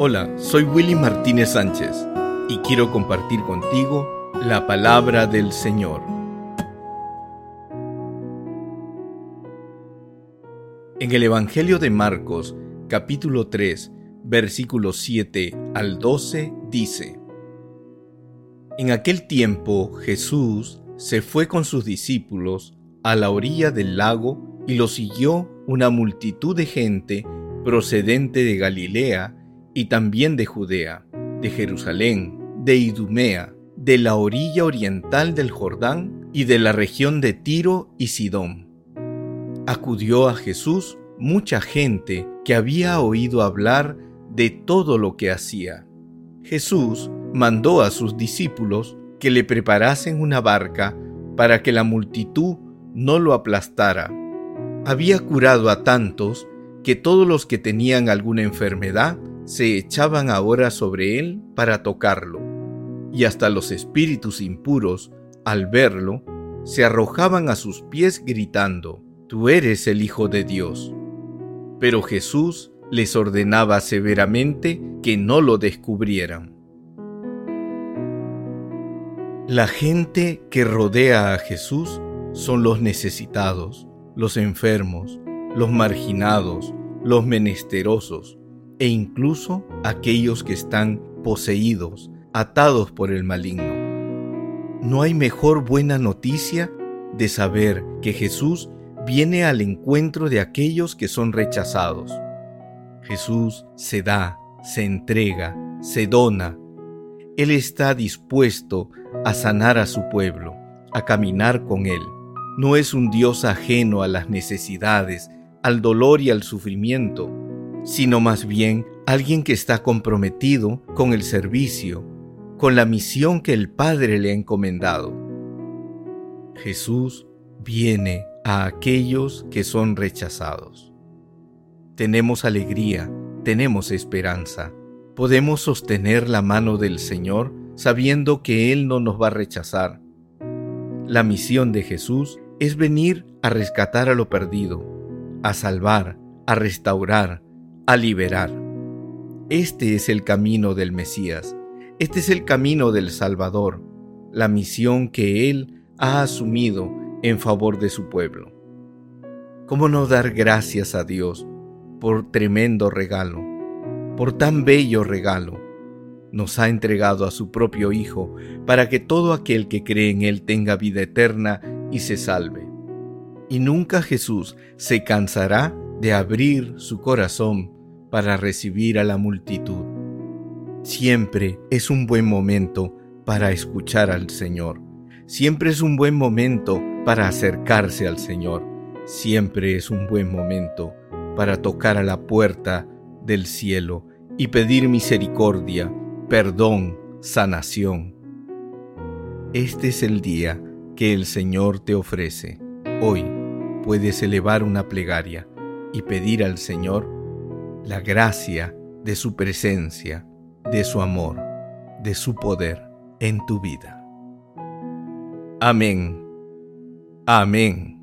Hola, soy Willy Martínez Sánchez y quiero compartir contigo la palabra del Señor. En el Evangelio de Marcos, capítulo 3, versículos 7 al 12, dice, En aquel tiempo Jesús se fue con sus discípulos a la orilla del lago y lo siguió una multitud de gente procedente de Galilea, y también de Judea, de Jerusalén, de Idumea, de la orilla oriental del Jordán y de la región de Tiro y Sidón. Acudió a Jesús mucha gente que había oído hablar de todo lo que hacía. Jesús mandó a sus discípulos que le preparasen una barca para que la multitud no lo aplastara. Había curado a tantos que todos los que tenían alguna enfermedad se echaban ahora sobre él para tocarlo, y hasta los espíritus impuros, al verlo, se arrojaban a sus pies gritando, Tú eres el Hijo de Dios. Pero Jesús les ordenaba severamente que no lo descubrieran. La gente que rodea a Jesús son los necesitados, los enfermos, los marginados, los menesterosos, e incluso aquellos que están poseídos, atados por el maligno. No hay mejor buena noticia de saber que Jesús viene al encuentro de aquellos que son rechazados. Jesús se da, se entrega, se dona. Él está dispuesto a sanar a su pueblo, a caminar con Él. No es un Dios ajeno a las necesidades, al dolor y al sufrimiento sino más bien alguien que está comprometido con el servicio, con la misión que el Padre le ha encomendado. Jesús viene a aquellos que son rechazados. Tenemos alegría, tenemos esperanza, podemos sostener la mano del Señor sabiendo que Él no nos va a rechazar. La misión de Jesús es venir a rescatar a lo perdido, a salvar, a restaurar, a liberar. Este es el camino del Mesías, este es el camino del Salvador, la misión que Él ha asumido en favor de su pueblo. ¿Cómo no dar gracias a Dios por tremendo regalo, por tan bello regalo? Nos ha entregado a su propio Hijo para que todo aquel que cree en Él tenga vida eterna y se salve. Y nunca Jesús se cansará de abrir su corazón para recibir a la multitud. Siempre es un buen momento para escuchar al Señor. Siempre es un buen momento para acercarse al Señor. Siempre es un buen momento para tocar a la puerta del cielo y pedir misericordia, perdón, sanación. Este es el día que el Señor te ofrece. Hoy puedes elevar una plegaria y pedir al Señor la gracia de su presencia, de su amor, de su poder en tu vida. Amén. Amén.